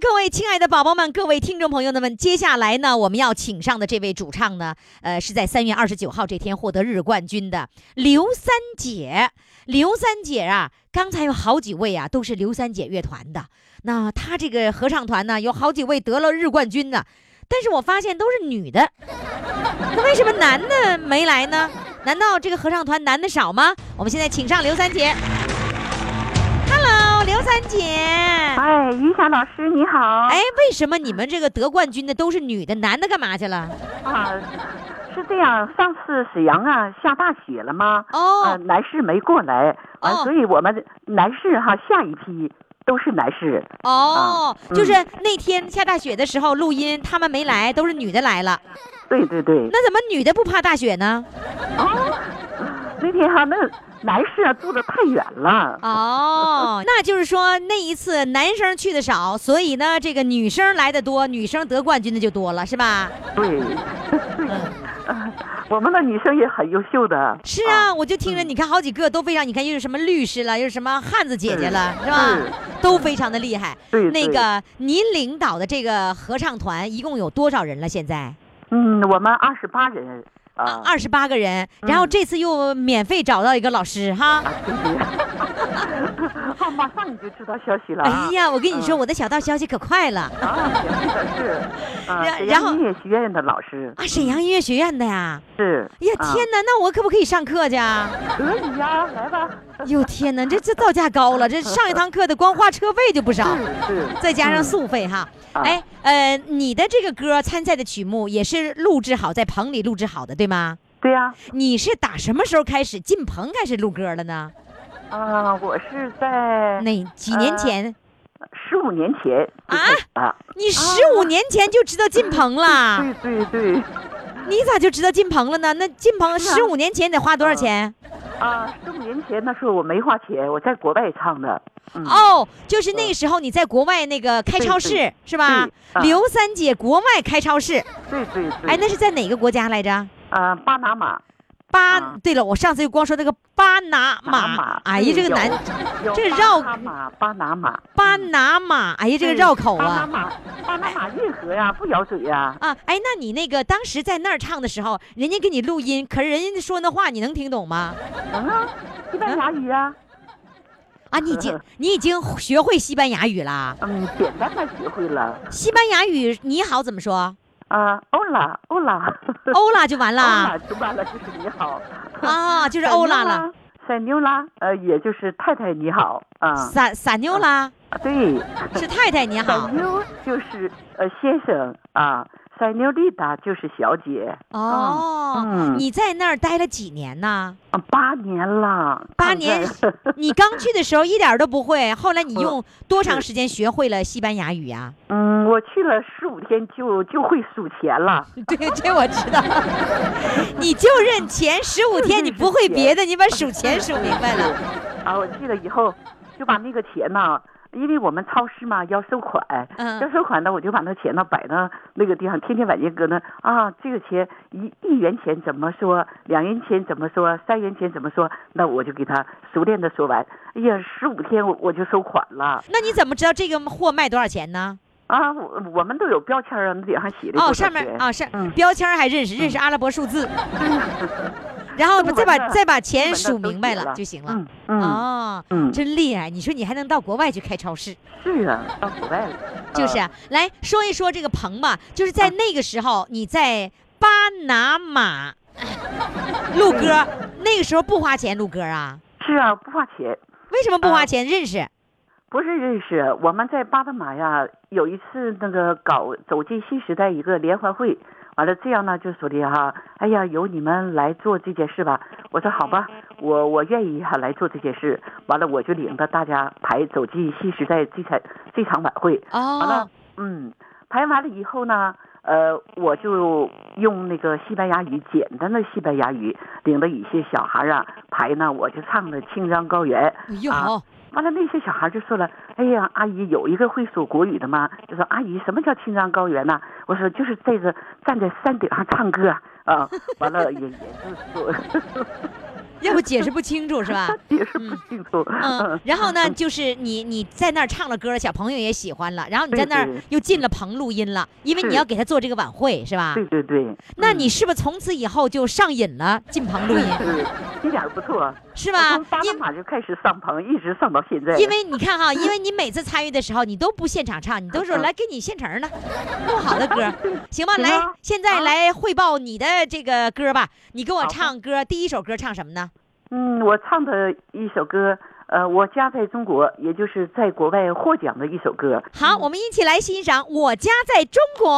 各位亲爱的宝宝们，各位听众朋友们，接下来呢，我们要请上的这位主唱呢，呃，是在三月二十九号这天获得日冠军的刘三姐。刘三姐啊，刚才有好几位啊，都是刘三姐乐团的。那她这个合唱团呢，有好几位得了日冠军的，但是我发现都是女的，那为什么男的没来呢？难道这个合唱团男的少吗？我们现在请上刘三姐。刘三姐。哎，于霞老师你好。哎，为什么你们这个得冠军的都是女的，男的干嘛去了？啊，是这样，上次沈阳啊下大雪了吗？哦呃，男士没过来，完、哦所以我们男士哈下一批都是男士。哦，啊就是那天下大雪的时候录音，他们没来，都是女的来了。对对对，那怎么女的不怕大雪呢？那天哈那男士啊住的太远了。哦，那就是说那一次男生去的少，所以呢，这个女生来的多，女生得冠军的就多了，是吧？对，啊 我们的女生也很优秀的。是啊，我就听着，你看好几个都非常，你看又是什么律师了，又是什么汉子姐姐了，是是吧是？都非常的厉害。对对那个您领导的这个合唱团一共有多少人了？现在？嗯，我们二十八人啊，二十八个人，然后这次又免费找到一个老师哈。马上你就知道消息了啊。哎呀，我跟你说，我的小道消息可快了啊，是 然然后阳音乐学院的老师啊！沈阳音乐学院的呀，是。哎呀啊天哪，那我可不可以上课去啊？可以呀，来吧。哟天哪，这这造价高了，这上一堂课的光花车费就不少，是是，再加上宿费哈。啊哎，呃，你的这个歌参赛的曲目也是录制好，在棚里录制好的，对吗？对呀，你是打什么时候开始进棚开始录歌了呢？啊，我是在那几年前？十五年前啊，你十五年前就知道进棚了？对对对，你咋就知道进棚了呢？那进棚十五年前得花多少钱？啊，十五年前那时候我没花钱，我在国外唱的，嗯，哦，就是那个时候你在国外那个开超市是吧？啊刘三姐国外开超市，对对对，哎，那是在哪个国家来着？啊，巴拿马，巴啊，对了，我上次就光说那个巴拿马马，，哎呀，这个难，这绕巴拿马，巴拿马，巴拿马，哎呀，这个绕口啊巴拿啊。马，巴拿马运河呀，不咬嘴呀，啊，哎，那你那个当时在那儿唱的时候，人家给你录音，可是人家说那话你能听懂吗？能啊，西班牙语啊，啊，你已经 你已经学会西班牙语啦？嗯，简单的学会了，西班牙语你好怎么说？啊，欧拉，欧拉，欧拉就完欧了拉就完了，就是你好。啊，就是欧拉了，。撒妞啦，呃，也就是太太你好啊，撒撒妞啦，啊对，是太太你好撒。妞就是呃先生啊，散妞丽达就是小姐。哦，嗯你在那儿待了几年呢？啊，八年了，八年 你刚去的时候一点都不会，后来你用多长时间学会了西班牙语呀、嗯，我去了十五天就就会数钱了。对，这我知道。你就认钱，十五天你不会别的，你把数钱数明白了。啊，我去了以后就把那个钱呐。因为我们超市嘛要收款，嗯。要收款呢，我就把那钱呢摆到那个地方，天天晚间搁那啊，这个钱一一元钱怎么说，两元钱怎么说，三元钱怎么说，那我就给他熟练的说完。哎呀，十五天我我就收款了。那你怎么知道这个货卖多少钱呢？啊，我我们都有标签啊，那顶上写的哦，上面啊，上嗯。标签还认识，认识阿拉伯数字，然后中再把再把钱数明白了就行了嗯。嗯哦，嗯，真厉害！你说你还能到国外去开超市？是啊，到国外了，就是、啊啊，来说一说这个棚吧，就是在那个时候你在巴拿马 录歌，那个时候不花钱录歌啊？是啊，不花钱。为什么不花钱？认识不是认识，我们在巴拿马呀，有一次那个搞走进新时代一个联欢会，完了这样呢就说的哈，哎呀，由你们来做这件事吧。我说好吧，我我愿意哈来做这件事。完了我就领着大家排走进新时代这场这场晚会。完了哦，，嗯，排完了以后呢，呃，我就用那个西班牙语，简单的西班牙语，领着一些小孩啊排呢，我就唱的《青藏高原》。啊完了，那些小孩就说了：“哎呀，阿姨有一个会说国语的吗？”就说：“阿姨，什么叫青藏高原呢？”我说：“就是这个站在山顶上唱歌啊。”啊，完了也也就是说，要不解释不清楚是吧？解释不清楚。嗯，然后呢，就是你你在那儿唱了歌，小朋友也喜欢了，然后你在那儿又进了棚录音了，因为你要给他做这个晚会是吧？对对对，那你是不是从此以后就上瘾了，进棚录音是一点儿不错，是吧我从八？因达马就开始上棚，一直上到现在。因为你看哈，因为你每次参与的时候，你都不现场唱，你都说嗯来给你现成的，录好的歌，行吧？来现在啊来汇报你的这个歌吧，你给我唱歌，第一首歌唱什么呢？嗯，我唱的一首歌，呃，我家在中国，也就是在国外获奖的一首歌。好，我们一起来欣赏《我家在中国》。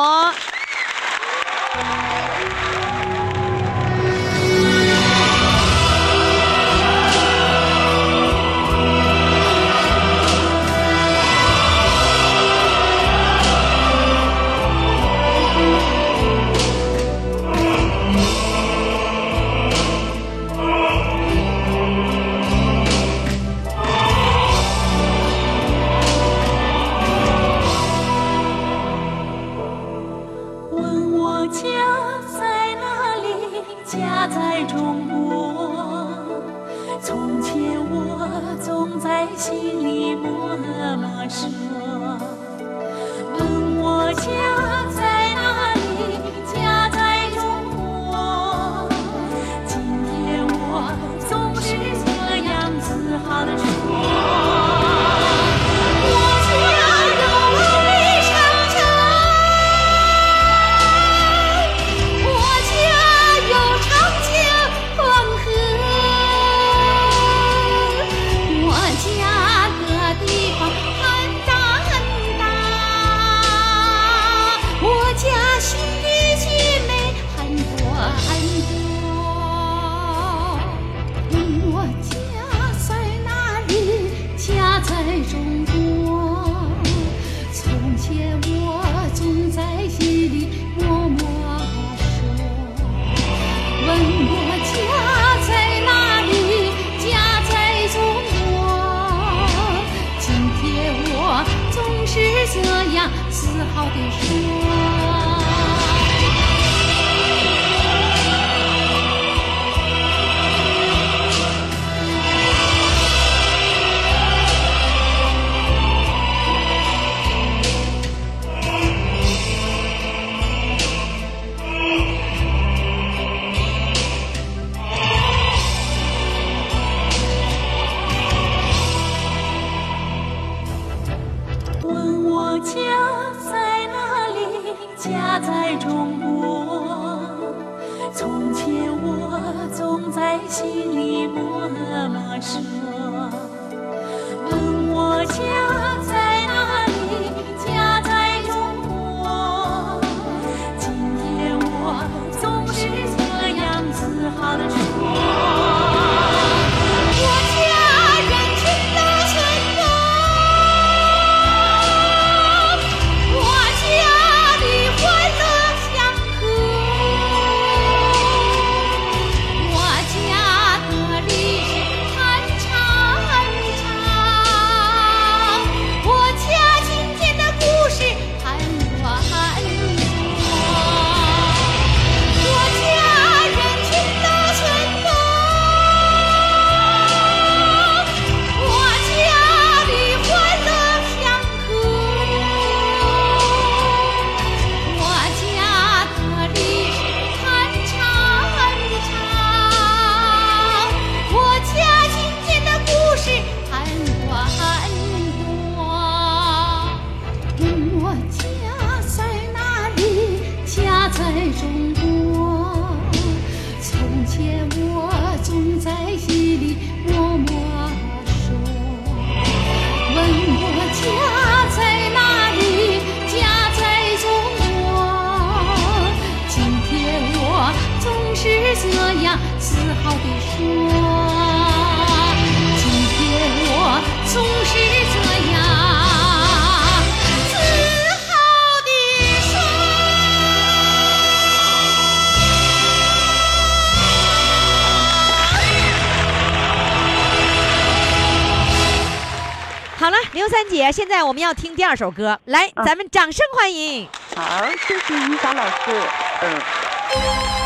自豪地说。我们要听第二首歌，来，咱们掌声欢迎。好，谢谢于霞老师。嗯。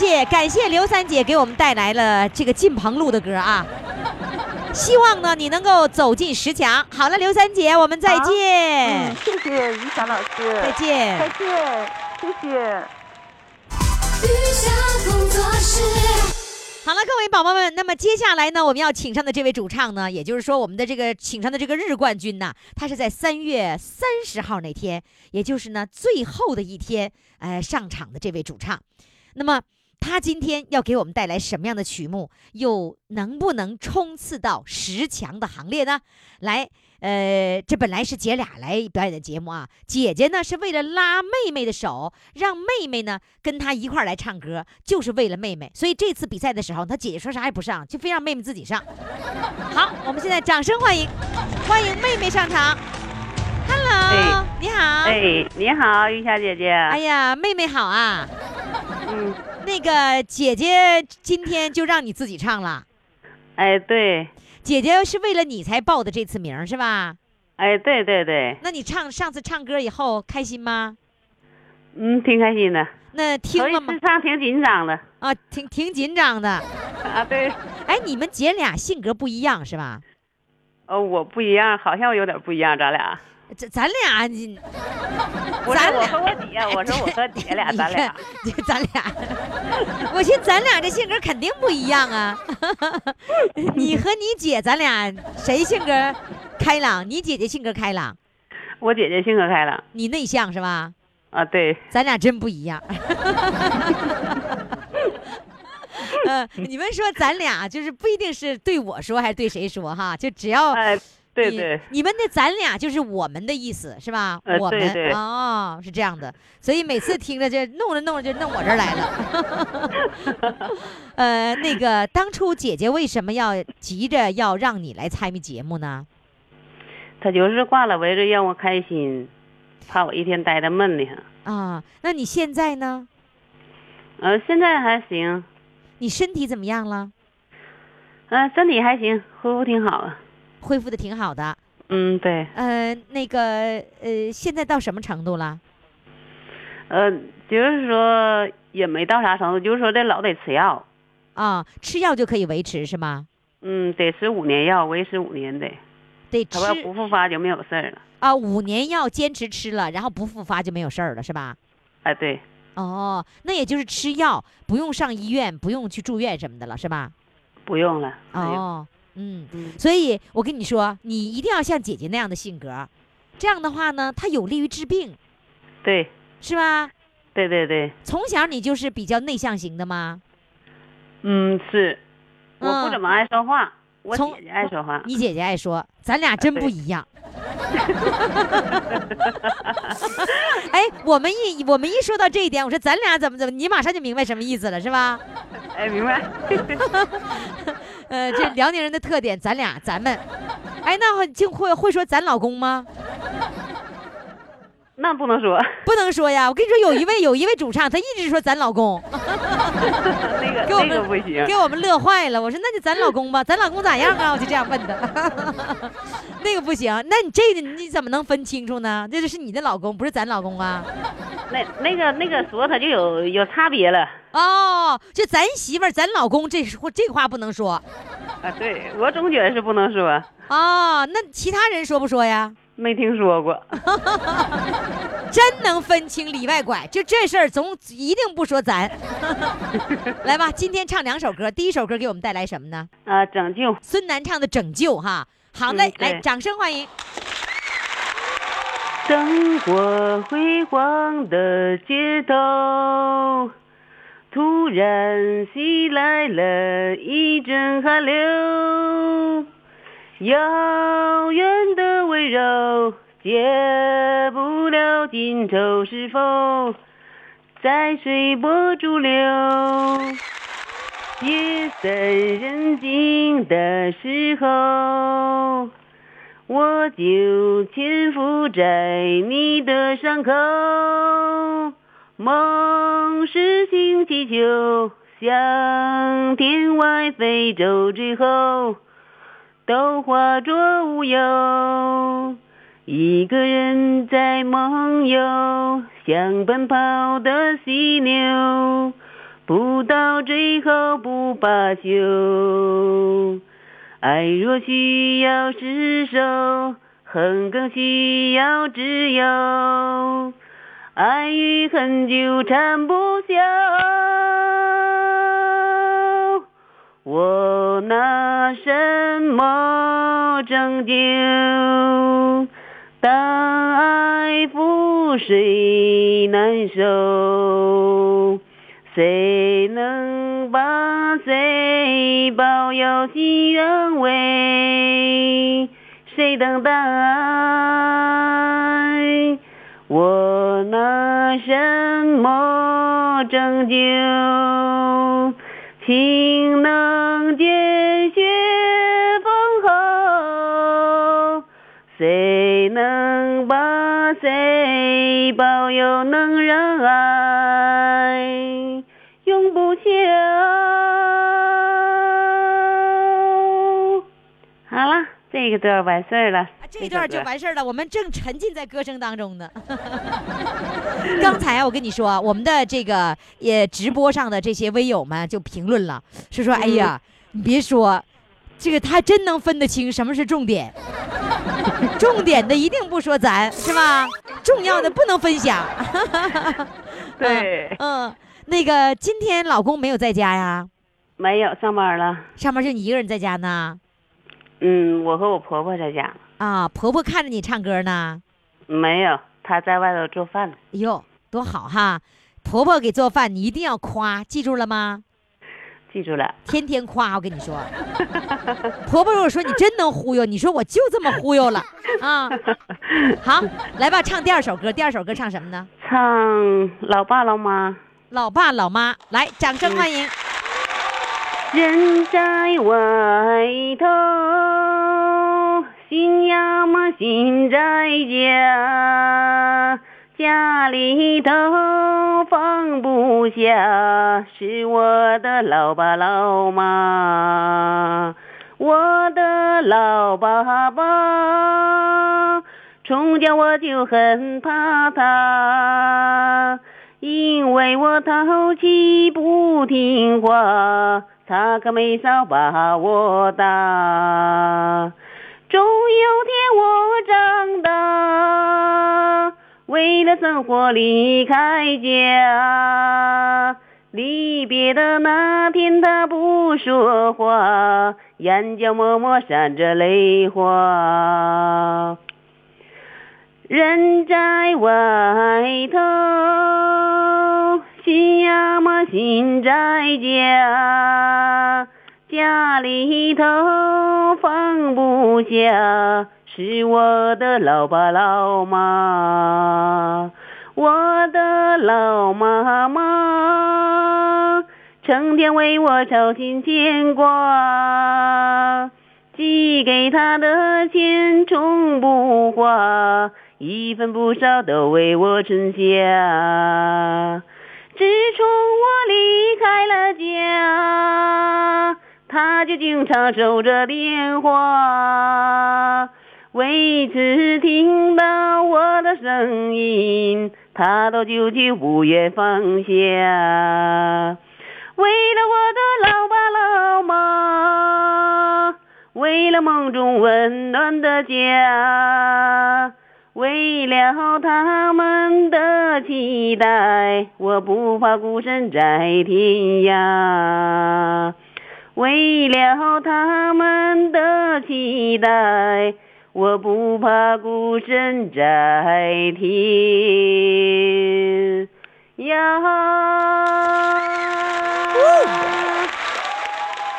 谢感谢刘三姐给我们带来了这个进棚录的歌啊，希望呢你能够走进十强。好了，刘三姐，我们再见。嗯、谢谢于霞老师，再见，再见，谢谢。工作室。好了，各位宝宝们，那么接下来呢，我们要请上的这位主唱呢，也就是说我们的这个请上的这个日冠军呢，他是在三月三十号那天，也就是呢最后的一天，呃，上场的这位主唱，那么。他今天要给我们带来什么样的曲目，又能不能冲刺到十强的行列呢？来，呃，这本来是姐俩来表演的节目啊，姐姐呢是为了拉妹妹的手，让妹妹呢跟她一块儿来唱歌，就是为了妹妹。所以这次比赛的时候，她姐姐说啥也不上，就非让妹妹自己上。好，我们现在掌声欢迎，欢迎妹妹上场。Hello，、哎你好。哎，你好，玉霞姐姐。哎呀，妹妹好啊。嗯，那个姐姐今天就让你自己唱了，哎，对，姐姐是为了你才报的这次名是吧？哎，对对对，那你唱上次唱歌以后开心吗？嗯，挺开心的。那听了吗次？唱挺紧张的。啊，挺挺紧张的。啊，对。哎，你们姐俩性格不一样是吧？哦，我不一样，好像有点不一样，咱俩。咱咱俩你，咱俩我和我姐，我说我和姐俩，你咱俩看。咱俩，我寻思咱俩这性格肯定不一样啊。你和你姐，咱俩谁性格开朗？你姐姐性格开朗，我姐姐性格开朗。你内向是吧？啊，对。咱俩真不一样。呃，你们说咱俩就是不一定是对我说还是对谁说哈，就只要哎，你对。你们的咱俩就是我们的意思是吧？呃我们哦，是这样的，所以每次听着就弄着弄着就弄我这儿来了。呃，那个当初姐姐为什么要急着要让你来参与节目呢？她就是挂了围着让我开心，怕我一天待的闷的很。啊，那你现在呢？呃，现在还行，你身体怎么样了？嗯、身体还行，恢复挺好的。恢复的挺好的。嗯，对。呃，那个呃，现在到什么程度了？呃，就是说也没到啥程度，就是说这老得吃药。啊，吃药就可以维持是吗？嗯，得吃五年药，维持五年得，得吃不复发就没有事儿了。啊，五年药坚持吃了，然后不复发就没有事儿了，是吧？哎，对，哦，那也就是吃药，不用上医院，不用去住院什么的了，是吧？不用了。哦，嗯，嗯。所以我跟你说，你一定要像姐姐那样的性格，这样的话呢，它有利于治病，对，是吧？对对对，从小你就是比较内向型的吗？嗯，是，我嗯。不怎么爱说话，我从姐姐爱说话。你姐姐爱说，咱俩真不一样。哎，我们一我们一说到这一点，我说咱俩怎么怎么，你马上就明白什么意思了，是吧？哎，明白。呃，这辽宁人的特点，咱俩咱们，哎，那会就会会说咱老公吗？那不能说，不能说呀，我跟你说，有一位有一位主唱，他一直说咱老公，那个给我那个们不行。给我们乐坏了。我说那就咱老公吧，咱老公咋样啊？我就这样问他。那个不行，那你这个你怎么能分清楚呢？这就是你的老公，不是咱老公啊。那那个那个说他就有有差别了。哦，就咱媳妇儿、咱老公这说这话不能说啊，对我总觉得是不能说，哦。那其他人说不说呀？没听说过。真能分清里外拐，就这事儿总一定不说咱。来吧，今天唱两首歌，第一首歌给我们带来什么呢？啊，拯救。孙楠唱的《拯救》哈。好嘞嗯，来，掌声欢迎。灯火辉煌的街头，突然袭来了一阵寒流，遥远的温柔解不了今愁，是否在随波逐流？夜深人静的时候。我就潜伏在你的伤口，梦是星气球，向天外飞走，之后都化作乌有。一个人在梦游，像奔跑的犀牛，不到最后不罢休。爱若需要厮守，恨更需要自由。爱与恨纠缠不休，我拿什么拯救？当爱覆水难收，谁能把谁保佑其原委？谁等待？我拿什么拯救？情能见血封喉，谁能把谁保佑？能让爱永不朽。这个段完事儿了。这一段就完事儿了，我们正沉浸在歌声当中呢。刚才啊我跟你说啊，我们的这个也直播上的这些微友们就评论了，是说，哎呀，你别说，这个他真能分得清什么是重点，重点的一定不说咱是吧？重要的不能分享。对 嗯，那个今天老公没有在家呀？没有上班了。上班就你一个人在家呢？嗯，我和我婆婆在家。啊，婆婆看着你唱歌呢。没有，她在外头做饭呢。哎呦，多好哈！婆婆给做饭，你一定要夸，记住了吗？记住了。天天夸，我跟你说。婆婆如果说你真能忽悠，你说我就这么忽悠了 啊。好，来吧，唱第二首歌。第二首歌唱什么呢？唱老爸老妈。老爸老妈，来，掌声欢迎。人在外头，心呀嘛心在家，家里头放不下，是我的老爸老妈，我的老爸爸，从小我就很怕他。因为我淘气不听话，他可没少把我打。终有天我长大，为了生活离开家。离别的那天，他不说话，眼角默默闪着泪花。人在外头，心呀么心在家，家里头放不下，是我的老爸老妈，我的老妈妈，成天为我操心牵挂，寄给她的钱从不花。一分不少都为我存下。自从我离开了家，他就经常守着电话。每次听到我的声音，他都久久不愿放下。为了我的老爸老妈，为了梦中温暖的家。为了他们的期待，我不怕孤身在天涯。为了他们的期待，我不怕孤身在天涯。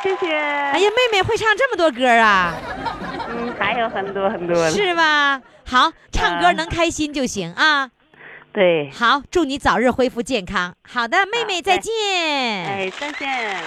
谢谢。哎呀，妹妹会唱这么多歌啊？嗯，还有很多很多的。是吗？好，唱歌啊能开心就行啊。对，好，祝你早日恢复健康。好的，妹妹再见。哎，再见。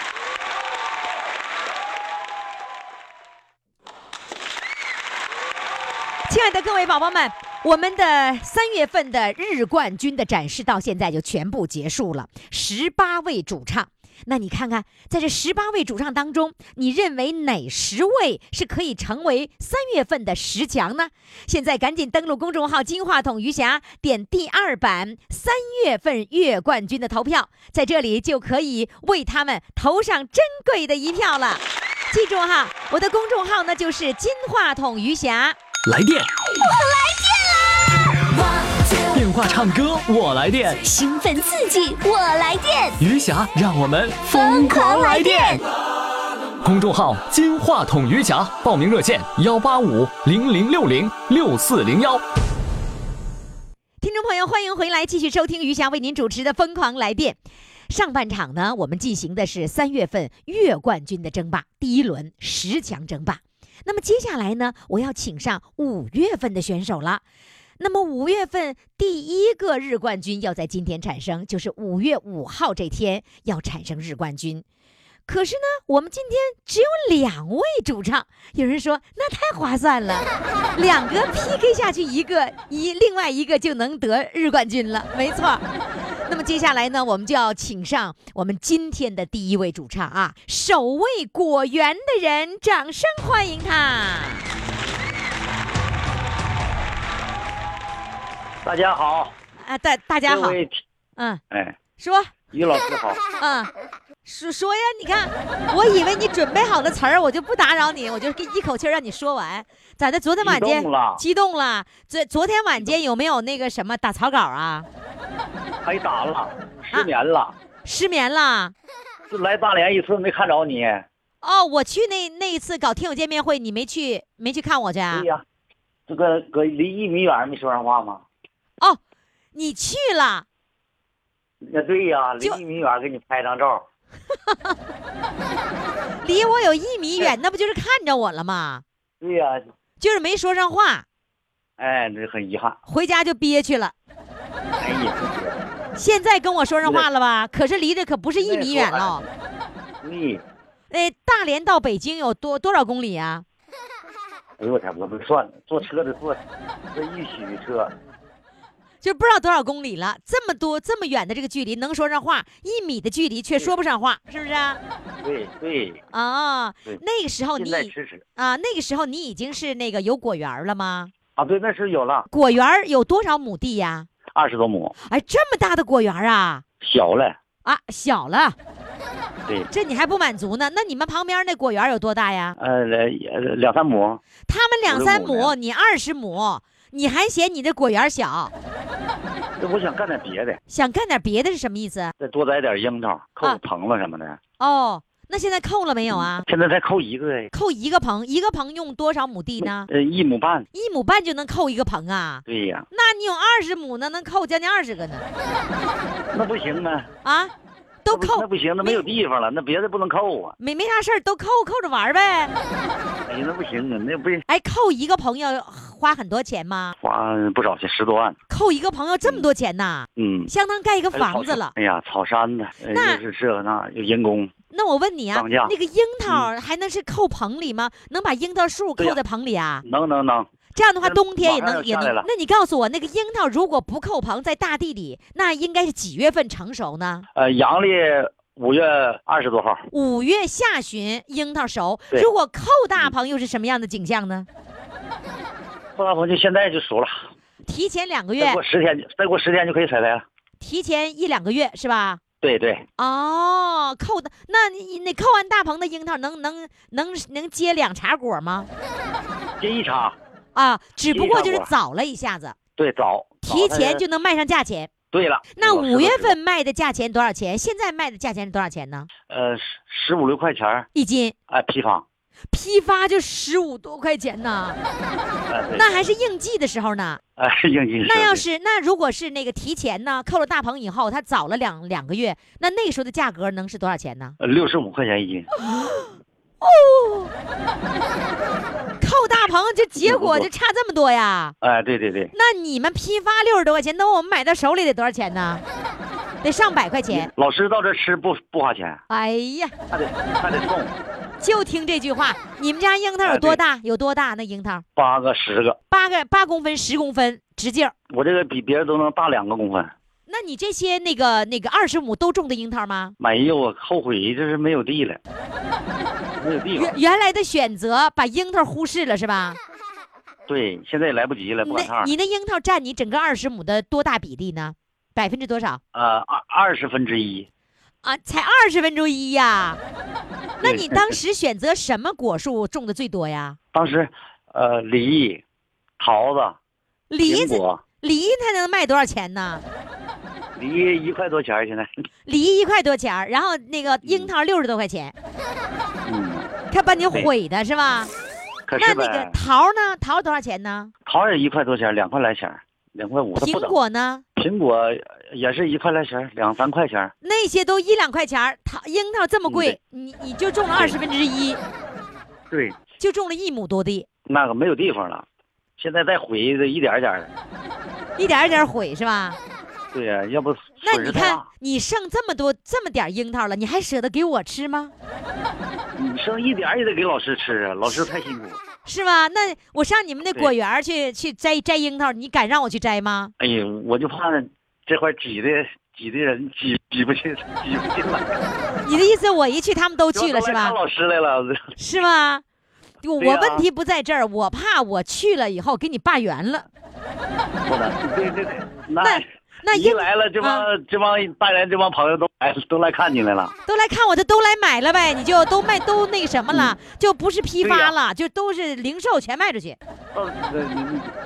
亲爱的各位宝宝们，我们的三月份的日冠军的展示到现在就全部结束了，十八位主唱。那你看看，在这十八位主唱当中，你认为哪十位是可以成为三月份的十强呢？现在赶紧登录公众号“金话筒余霞”，点第二版三月份月冠军的投票，在这里就可以为他们投上珍贵的一票了。记住哈，我的公众号呢就是金话筒余霞。来电，电话唱歌我来电，兴奋刺激，我来电，余霞让我们疯狂来电。公众号“金话筒余霞”，报名热线：幺八五零零六零六四零幺。听众朋友，欢迎回来，继续收听余霞为您主持的《疯狂来电》。上半场呢，我们进行的是三月份月冠军的争霸，第一轮十强争霸。那么接下来呢，我要请上五月份的选手了。那么五月份第一个日冠军要在今天产生，就是五月五号这天要产生日冠军。可是呢，我们今天只有两位主唱。有人说那太划算了，两个 PK 下去，一个一另外一个就能得日冠军了。没错。那么接下来呢，我们就要请上我们今天的第一位主唱啊，守卫果园的人，掌声欢迎他。大家好，啊，大大家好嗯，哎，说，于老师好，嗯，说说呀，你看，我以为你准备好的词儿，我就不打扰你，我就给一口气让你说完。咋的？昨天晚间激动了激动了？昨昨天晚间有没有那个什么打草稿啊？挨打了，失眠了，失眠了？就来大连一次没看着你。哦，我去那那一次搞听友见面会，你没去没去看我去啊对？呀，这个搁离一米远没说上话吗？哦，你去了。那对呀，离一米远给你拍张照。离我有一米远，那不就是看着我了吗？对呀，就是没说上话，哎，这很遗憾。回家就憋屈了。哎呀，现在跟我说上话了吧？可是离的可不是一米远了。对，哎，大连到北京有多多少公里啊？哎呦我天，我没算，坐车的坐这一宿车。就不知道多少公里了。这么多这么远的这个距离，能说上话，一米的距离却说不上话，是不是啊？对对，啊对，那个时候你啊，那个时候你已经是那个有果园了吗？啊，对，那是有了果园有多少亩地呀？二十多亩，哎，这么大的果园啊！小了。啊，小了，对，这你还不满足呢？那你们旁边那果园有多大呀？呃，两两三亩。他们两三亩亩，你二十亩，你还嫌你的果园小？这我想干点别的，想干点别的是什么意思？再多摘点樱桃、扣个棚子什么的。哦，那现在扣了没有啊？现在才扣一个哎，扣一个棚，一个棚用多少亩地呢？呃，一亩半。一亩半就能扣一个棚啊？对呀，那你有二十亩呢，能扣将近二十个呢？那不行啊，啊，都扣那不行，那没有地方了，那别的不能扣啊。没没啥事儿，都扣扣着玩呗。哎呀，那不行啊，那不哎，扣一个棚要花很多钱吗？花不少钱，十多万。扣一个朋友这么多钱呐？嗯，相当盖一个房子了。哎呀，草山呢，呃那又是这那有人工，那我问你啊，那个樱桃还能是扣棚里吗？能把樱桃树扣在棚里啊？能能能，这样的话，冬天也能也。能那你告诉我，那个樱桃如果不扣棚，在大地里，那应该是几月份成熟呢？呃，阳历五月二十多号，五月下旬樱桃熟。如果扣大棚，又是什么样的景象呢？后大棚就现在就熟了，提前两个月再过，十天，再过十天就可以采摘了。提前一两个月是吧？对对，哦，扣的，那你你扣完大棚的樱桃能能能能结两茬果吗？结一茬，啊，只不过就是早了一下子，对早，提前就能卖上价钱。对了。那五月份卖的价钱多少钱？现在卖的价钱是多少钱呢？呃，十十五六块钱，一斤哎，批发，批发就十五多块钱呢，那还是应季的时候呢。哎，应季那要是那如果是那个提前呢，扣了大棚以后，它早了两两个月，那那时候的价格能是多少钱呢？六十五块钱一斤，扣大棚这结果就差这么多呀？哎，对对对，那你们批发六十多块钱，那我们买到手里得多少钱呢？得上百块钱。老师到这吃不不花钱，哎呀，还得还得送就听这句话。你们家樱桃有多大？有多大？那樱桃八个十个，八个八公分、十公分直径。我这个比别人都能大两个公分。那你这些那个那个二十亩都种的樱桃吗？没有我，后悔这是没有地了，没有地方原。原来的选择把樱桃忽视了是吧？对，现在也来不及了，不赶趟儿。那你那樱桃占你整个二十亩的多大比例呢？百分之多少？呃，二二十分之一，啊，才二十分之一呀。那对你当时选择什么果树种的最多呀？当时，呃，梨、桃子、梨子，梨它能卖多少钱呢？梨一块多钱儿现在。梨一块多钱儿，然后那个樱桃六十多块钱，嗯，看把你对毁的是吧？可是那那个呗，桃呢？桃多少钱呢？桃也一块多钱儿，两块来钱儿，两块五，苹。果呢？苹果也是一块来钱，两三块钱。那些都一两块钱，桃樱桃这么嗯贵，你你就种了二十分之一，对，就种了一亩多地，那个没有地方了，现在再毁的一点点。一点点儿毁是吧？对呀、要不那你看。你剩这么多这么点樱桃了，你还舍得给我吃吗？你剩一点也得给老师吃啊，老师太辛苦。是吧？那我上你们那果园去去摘摘樱桃，你敢让我去摘吗？哎呀，我就怕这块挤的挤的人挤挤不进挤不进来。你的意思我一去他们都去了是吧？老师来了，是吗？我问题不在这儿，我怕我去了以后给你罢园了。对对对，那那樱一来了，这帮、啊这帮大连这帮朋友都来都来看你来了。都来看我的，都来买了呗，你就都卖都那个什么了，就不是批发了，就都是零售全卖出去。到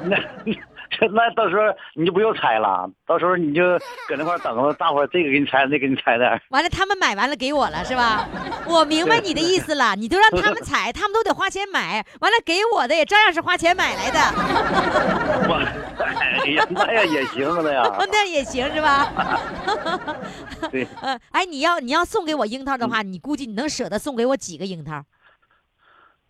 那那 那到时候你就不用拆了，到时候你就搁那块儿等着，大伙儿这个给你拆，那个给你拆点儿。完了，他们买完了给我了是吧？我明白你的意思了，你都让他们 采，他们都得花钱买，完了给我的也照样是花钱买来的，我 哎呀，那样也行了呀。那也行是吧？对，呃，哎，你要你要送给我樱桃的话，你估计你能舍得送给我几个樱桃？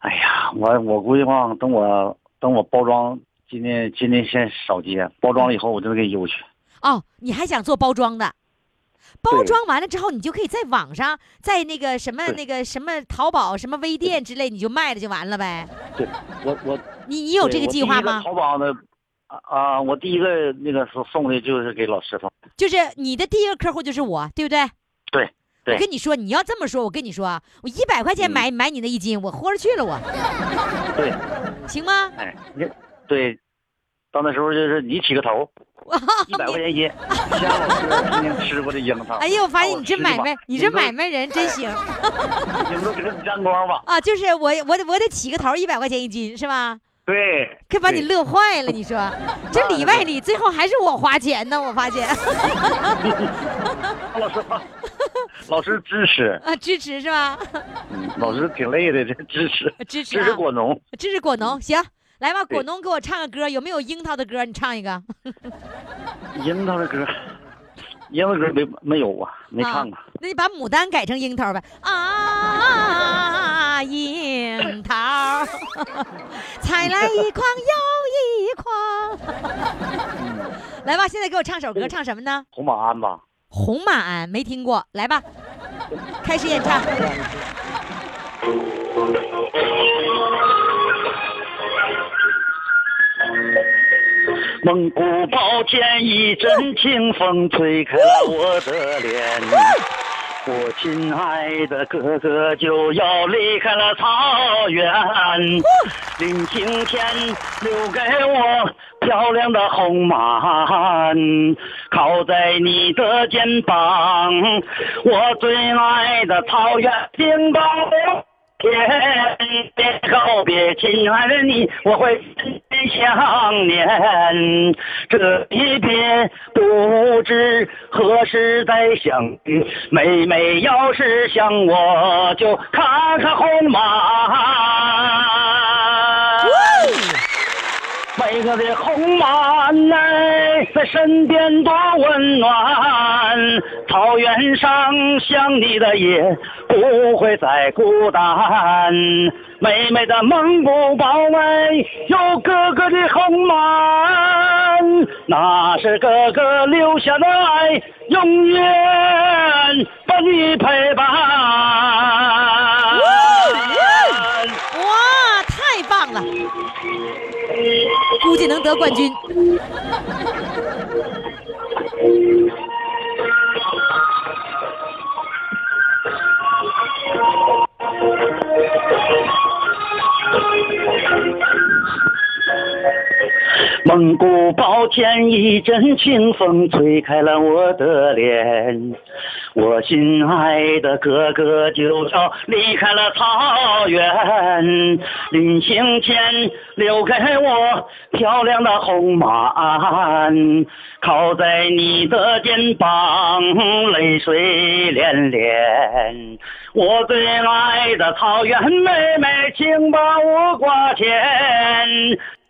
哎呀，我我估计吧，等我等我包装，今天今天先少接，包装了以后我就能给邮去。哦，你还想做包装的？包装完了之后，你就可以在网上，在那个什么那个什么淘宝、什么微店之类，你就卖了就完了呗。对，我我你你有这个计划吗？淘宝的啊啊，我第一个那个送送的就是给老师傅。就是你的第一个客户就是我，对不对？对对我跟你说，你要这么说，我跟你说啊，我一百块钱嗯买、买你那一斤，我豁出去了，我对，行吗？哎，你对，到那时候就是你起个头，一百块钱一斤，夏老师曾经吃过的樱桃。哎呦，我发现你这买卖，你这买卖，人真行你们都给他沾光吧？啊！就是我我得我得起个头，一百块钱一斤是吧？对，可把你乐坏了，你说 这里外里，最后还是我花钱呢，我发现 老师傅，老师支持，啊，支持是吧？嗯，老师挺累的，这支持支持支持啊，果农。支持果农，行，来吧，果农给我唱个歌，有没有樱桃的歌？你唱一个。樱桃的歌，樱桃歌没没有啊，没唱过。啊。那你把牡丹改成樱桃呗。啊，樱桃，采来一筐又一筐。来吧，现在给我唱首歌，唱什么呢？红马鞍吧，红马鞍没听过，来吧，开始演唱。蒙古包前一阵清风吹开了我的脸，我亲爱的哥哥就要离开了草原，临行前留给我漂亮的红马鞍，靠在你的肩膀，我最爱的草原冰雹。天边告别，亲爱的你，我会深深想念。这一别不知何时再相遇，妹妹要是想我，就看看红马鞍。每个的红马鞍哎，在身边多温暖。草原上想你的夜，不会再孤单。妹妹的蒙古包哎，有哥哥的红马，那是哥哥留下的爱，永远把你陪伴。哇，太棒了！估计能得冠军。蒙古包前一阵清风吹开了我的脸，我心爱的哥哥就要离开了草原，临行前留给我漂亮的红马鞍，靠在你的肩膀，泪水涟涟。我最爱的草原妹妹，请把我挂牵。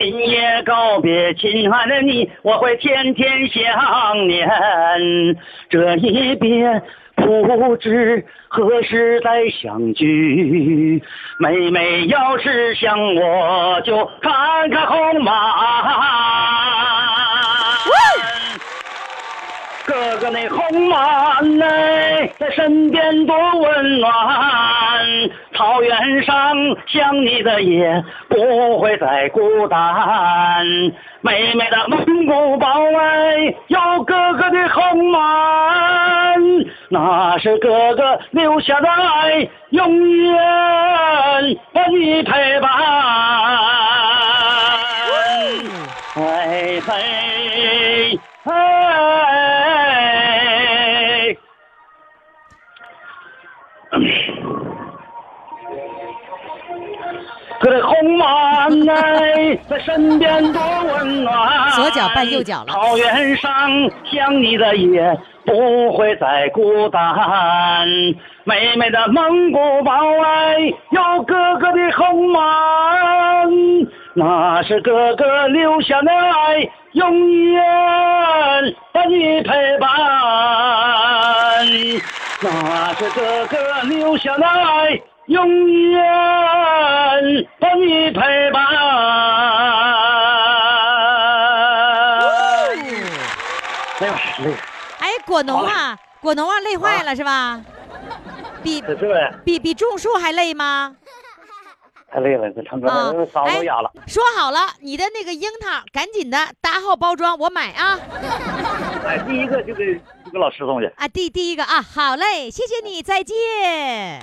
今夜告别，亲爱的你，我会天天想念。这一别，不知何时再相聚。妹妹要是想我，就看看红马。哥哥那红马嘞，在身边多温暖。草原上想你的夜，不会再孤单。妹妹的蒙古包围，有哥哥的红马，那是哥哥留下的爱，永远把你陪伴。可这红马哎，在身边多温暖。左脚绊右脚了草原上想你的夜，不会再孤单。妹妹的蒙古包哎，有哥哥的红马，那是哥哥留下的爱，永远把你陪伴。那是哥哥留下的爱，永远把你陪伴。哎呀，累，哎，果农啊，果农啊，累坏了是吧？比比比种树还累吗？太累了，这唱歌嗓子哎都哑了。说好了，你的那个樱桃，赶紧的搭好包装，我买啊哎，第一个就给就给老师送去。啊！第第一个啊，好嘞，谢谢你，再见。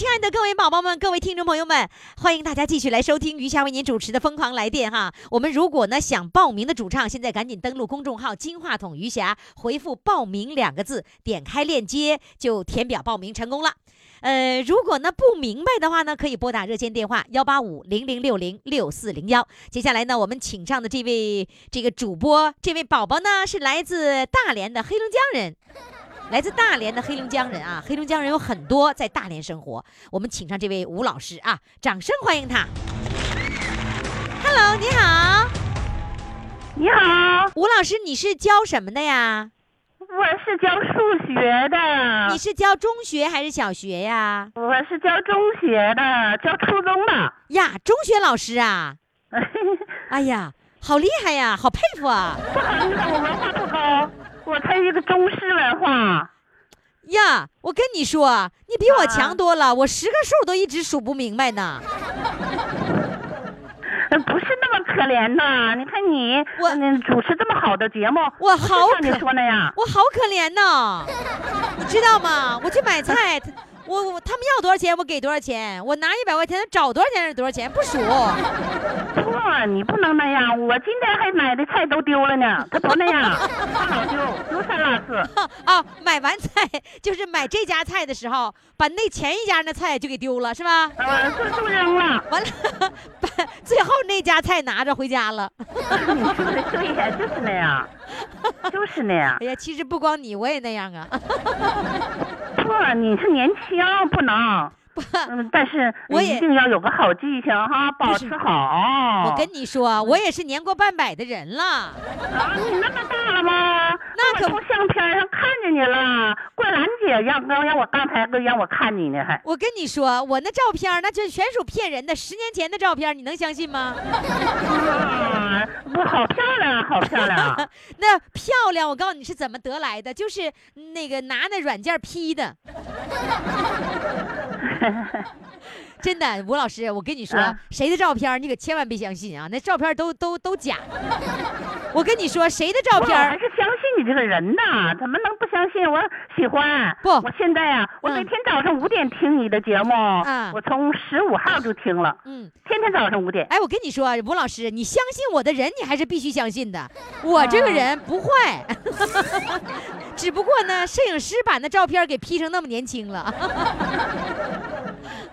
亲爱的各位宝宝们、各位听众朋友们，欢迎大家继续来收听余霞为您主持的《疯狂来电》哈。我们如果呢想报名的主唱，现在赶紧登录公众号“金话筒余霞”，回复“报名”两个字，点开链接就填表报名成功了。呃，如果呢不明白的话呢，可以拨打热线电话幺八五零零六零六四零幺。接下来呢，我们请上的这位这个主播，这位宝宝呢是来自大连的黑龙江人。来自大连的黑龙江人啊，黑龙江人有很多在大连生活。我们请上这位吴老师啊，掌声欢迎他。Hello，你好，你好，吴老师，你是教什么的呀？我是教数学的。你是教中学还是小学呀？我是教中学的，教初中的。呀，中学老师啊！哎呀，好厉害呀，好佩服啊！不好意思，我文化不高，我才一个中式文化。呀，我跟你说，你比我强多了，我十个数都一直数不明白呢。呃不是那么可怜呐，你看你，我嗯主持这么好的节目，我好像你可说那样。我好可怜呐，你知道吗？我去买菜，他我我他们要多少钱，我给多少钱，我拿一百块钱，他找多少钱是多少钱，不数。错，你不能那样。我今天还买的菜都丢了呢，他不那样，他老丢，丢三落四。啊，买完菜就是买这家菜的时候，把那前一家那菜就给丢了，是吧？呃，就就扔了。完了，把 最后那家菜拿着回家了。你说的对呀，就是那样，就是那样。哎呀，其实不光你，我也那样啊。错，你是年轻，不能。嗯，但是我也一定要有个好记性哈，保持好。我跟你说，我也是年过半百的人了。啊，你那么大了吗？那可我从相片上看见你了。桂兰姐让让让我刚才让我看你呢，还。我跟你说，我那照片那就全属骗人的，十年前的照片，你能相信吗？啊，不，好漂亮，好漂亮。那漂亮，我告诉你是怎么得来的，就是那个拿那软件 P 的。真的，吴老师，我跟你说，啊谁的照片你可千万别相信啊，那照片都都都假。我跟你说，谁的照我片还是相信你这个人呢，怎么能不相信？我喜欢。不我现在啊，我嗯每天早上五点听你的节目，嗯我从十五号就听了，嗯，天天早上五点。哎，我跟你说，吴老师，你相信我的人，你还是必须相信的。我这个人不坏，只不过呢，摄影师把那照片给 P 成那么年轻了。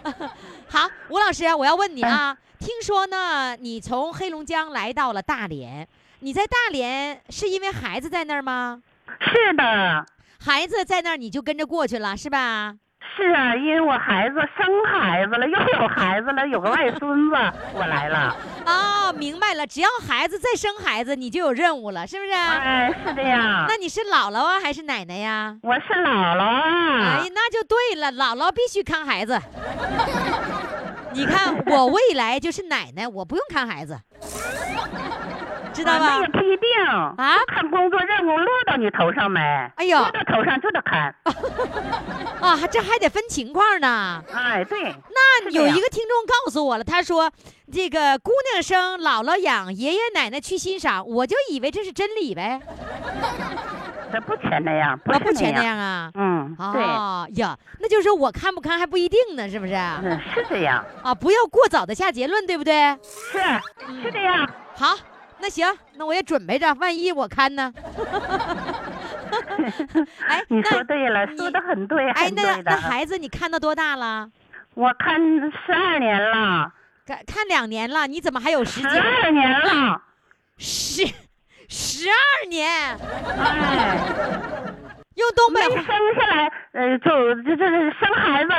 好，吴老师，我要问你啊，听说呢，你从黑龙江来到了大连，你在大连是因为孩子在那儿吗？是的，孩子在那儿，你就跟着过去了，是吧？是啊，因为我孩子生孩子了，又有孩子了，有个外孙子，我来了。哦，明白了，只要孩子再生孩子，你就有任务了，是不是？哎，是的呀。那你是姥姥啊，还是奶奶呀？我是姥姥啊。哎，那就对了，姥姥必须看孩子。你看，我未来就是奶奶，我不用看孩子，知道吧啊那也？不一定啊看工作任务落到你头上没？哎呦落到头上就得看。啊，这还得分情况呢。哎，对。那有一个听众告诉我了，他说这个姑娘生，姥姥养，爷爷奶奶去欣赏，我就以为这是真理呗。这不全那样，不啊，不全那样。啊。嗯，对，哦呀，那就是我看不看还不一定呢，是不是？啊，嗯，是这样啊，不要过早的下结论，对不对？是是这样。好，那行，那我也准备着，万一我看呢？哎，你说对了，说的很对，哎，那那。孩子你看到多大了？我看十二年了，看看两年了，你怎么还有时间十？二年了。十十二年，哎，用东北生下来，呃，就这这这生孩子，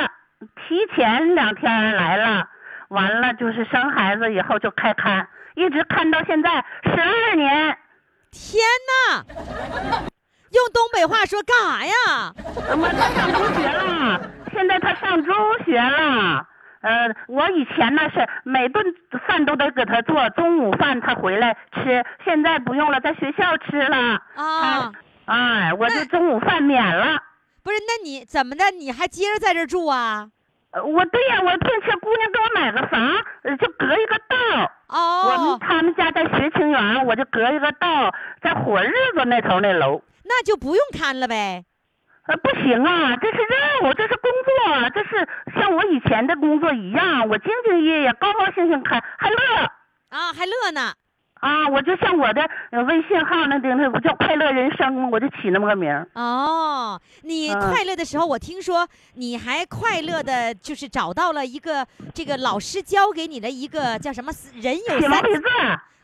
提前两天来了，完了就是生孩子以后就开看，一直看到现在十二年。天哪！用东北话说干啥呀？我他上中学了，现在他上中学了。呃，我以前呢是每顿饭都得给他做，中午饭他回来吃，现在不用了，在学校吃了。啊，哎，我就中午饭免了。不是，那你怎么的？你还接着在这住啊？呃我对呀，我并且姑娘给我买个房，呃就隔一个道。哦我们哦，他们家在学清园，我就隔一个道，在火日子那头那楼。那就不用看了呗。呃，不行啊，这是任务，这是工作，这是像我以前的工作一样，我兢兢业业，高高兴兴看，还乐啊，还乐呢。啊！我就像我的呃微信号那顶那不叫快乐人生吗？我就起那么个名儿。哦，你嗯快乐的时候，我听说你还快乐的，就是找到了一个这个老师教给你的一个叫什么人有三写毛笔字，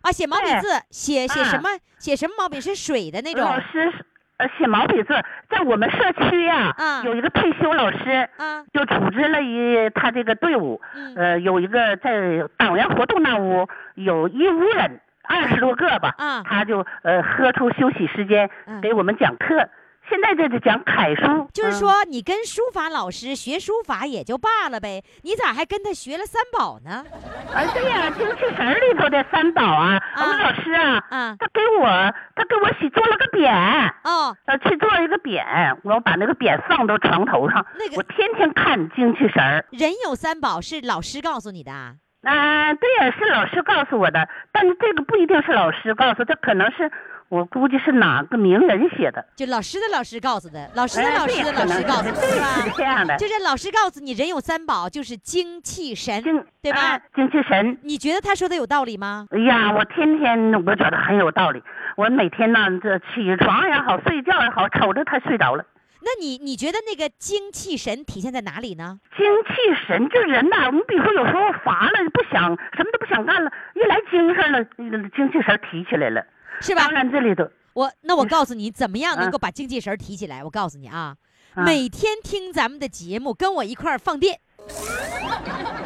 啊，写毛笔字，写写什嗯么写什么毛笔是水的那种老师呃写毛笔字，在我们社区呀、嗯有一个退休老师，嗯，就组织了一他这个队伍，嗯呃，有一个在党员活动那屋有一屋人，二十多个吧，啊他就呃喝出休息时间嗯给我们讲课。现在这是讲楷书，就是嗯说你跟书法老师学书法也就罢了呗，你咋还跟他学了三宝呢？啊，对呀，精气神儿里头的三宝啊，啊我们老师啊，啊他给我他给我写做了个匾，哦，呃，去做了一个匾，我把那个匾放到床头上，那个我天天看精气神儿。人有三宝是老师告诉你的啊？啊，对呀，是老师告诉我的，但是这个不一定是老师告诉，这可能是我估计是哪个名人写的。就老师的老师告诉的，老师的哎老师的老师告诉的，是对吧？是这样的，就是老师告诉你，人有三宝，就是精气神，对吧啊精气神。你觉得他说的有道理吗？哎呀，我天天我觉得很有道理。我每天呢，这起床也好，睡觉也好，瞅着他睡着了。那你你觉得那个精气神体现在哪里呢？精气神，这人呐，你比如说有时候乏了，不想什么都不想干了，一来精神了，呃精气神提起来了。是吧当？然这里头，我那我告诉你，怎么样能嗯够把精气神儿提起来？我告诉你啊，嗯每天听咱们的节目，跟我一块儿放电。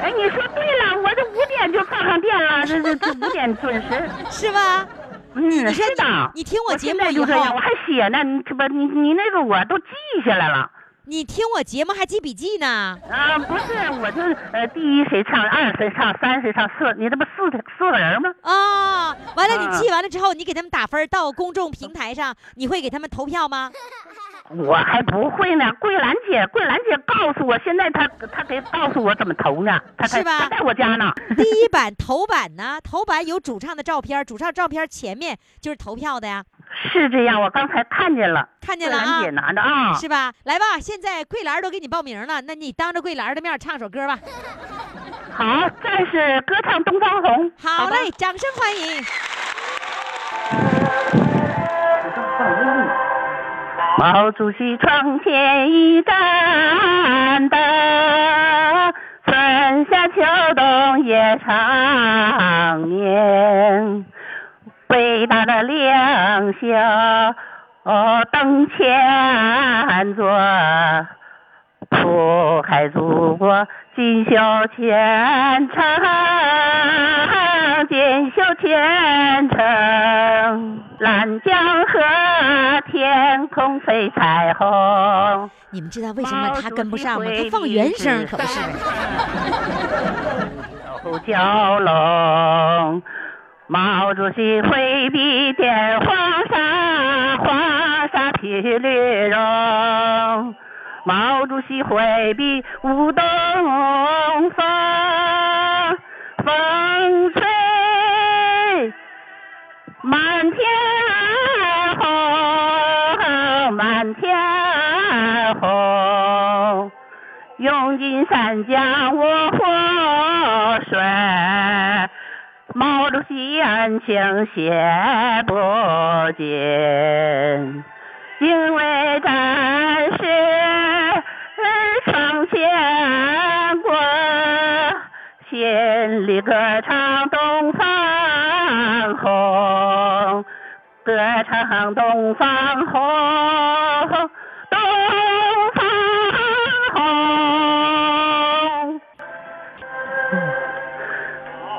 哎，你说对了，我这五点就放上电了，这这这五点准时。是吧？嗯，你说是的。你你听我节目以后我，还写呢，你这不你你那个我都记下来了。你听我节目还记笔记呢。啊，不是，我就是呃，第一谁唱，二谁唱，三谁唱，四，你这不四四个人吗？啊，完了，你啊记完了之后，你给他们打分儿，到公众平台上，你会给他们投票吗？我还不会呢。桂兰姐，桂兰姐告诉我，现在她她给告诉我怎么投呢？她她是吧她在我家呢。第一版头版呢，头版有主唱的照片，主唱照片前面就是投票的呀，是这样，我刚才看见了，看见了啊桂兰姐，拿着啊。是吧？来吧，现在桂兰都给你报名了，那你当着桂兰的面唱首歌吧。好，暂时歌唱《东方红》。好嘞，掌声欢迎。毛主席窗前一盏灯，春夏秋冬也长眠。伟大的两袖灯前坐，铺开祖国锦绣前程，锦绣前程。蓝江河，天空飞彩虹。你们知道为什么他跟不上吗？他放原声可不是。手蛟龙，毛主席挥笔点黄沙，黄沙披绿绒。毛主席挥笔舞东风，风满天红，满天红。涌进三江卧湖水，毛主席恩情写不尽。因为战士闯前过，心里歌唱东方唱东方红，东方红。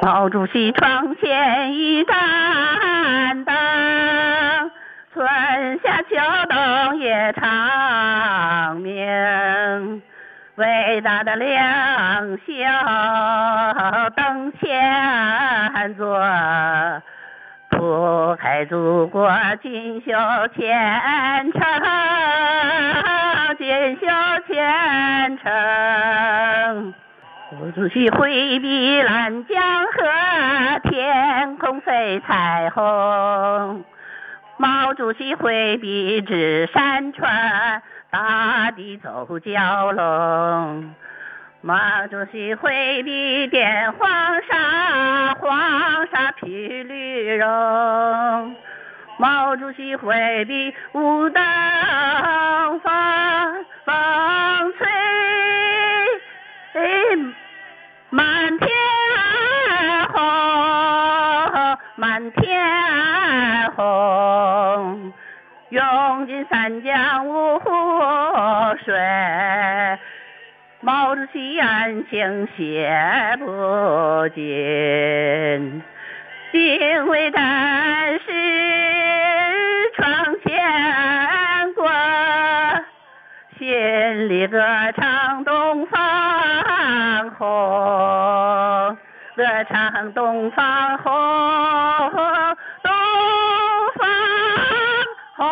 毛主席窗前一盏灯，春夏秋冬夜长明。伟大的领袖灯前坐，铺开祖国锦绣前程，锦绣前程。毛主席挥笔兰江河，天空飞彩虹。毛主席挥笔指山川，大地走蛟龙。毛主席挥笔点黄沙，黄沙披毛主席挥笔舞东风，风吹满天红，满天红。涌进三江五湖水，毛主席恩情写不尽。因为战士闯前过，心里歌唱东方红，歌唱东方红，东方红。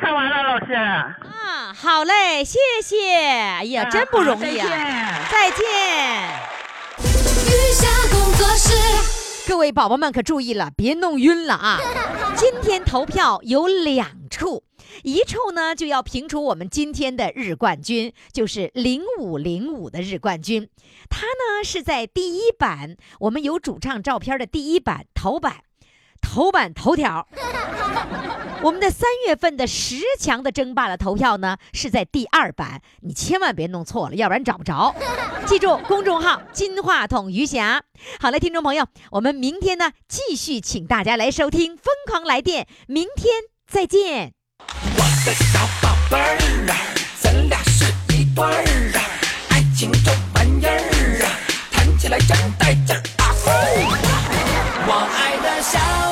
唱完了，老师。啊，好嘞，谢谢。哎呀，真不容易啊！再见。余各位宝宝们可注意了，别弄晕了啊！今天投票有两处，一处呢就要评出我们今天的日冠军，就是零五零五的日冠军。他呢是在第一版，我们有主唱照片的第一版头版，头版头条。我们的三月份的十强的争霸的投票呢，是在第二版，你千万别弄错了，要不然找不着。记住公众号“金话筒余霞”。好了，听众朋友，我们明天呢继续请大家来收听《疯狂来电》，明天再见。我的小宝贝儿啊，咱俩是一对儿啊，爱情这玩意儿啊，谈起来真带劲儿啊！我爱的小。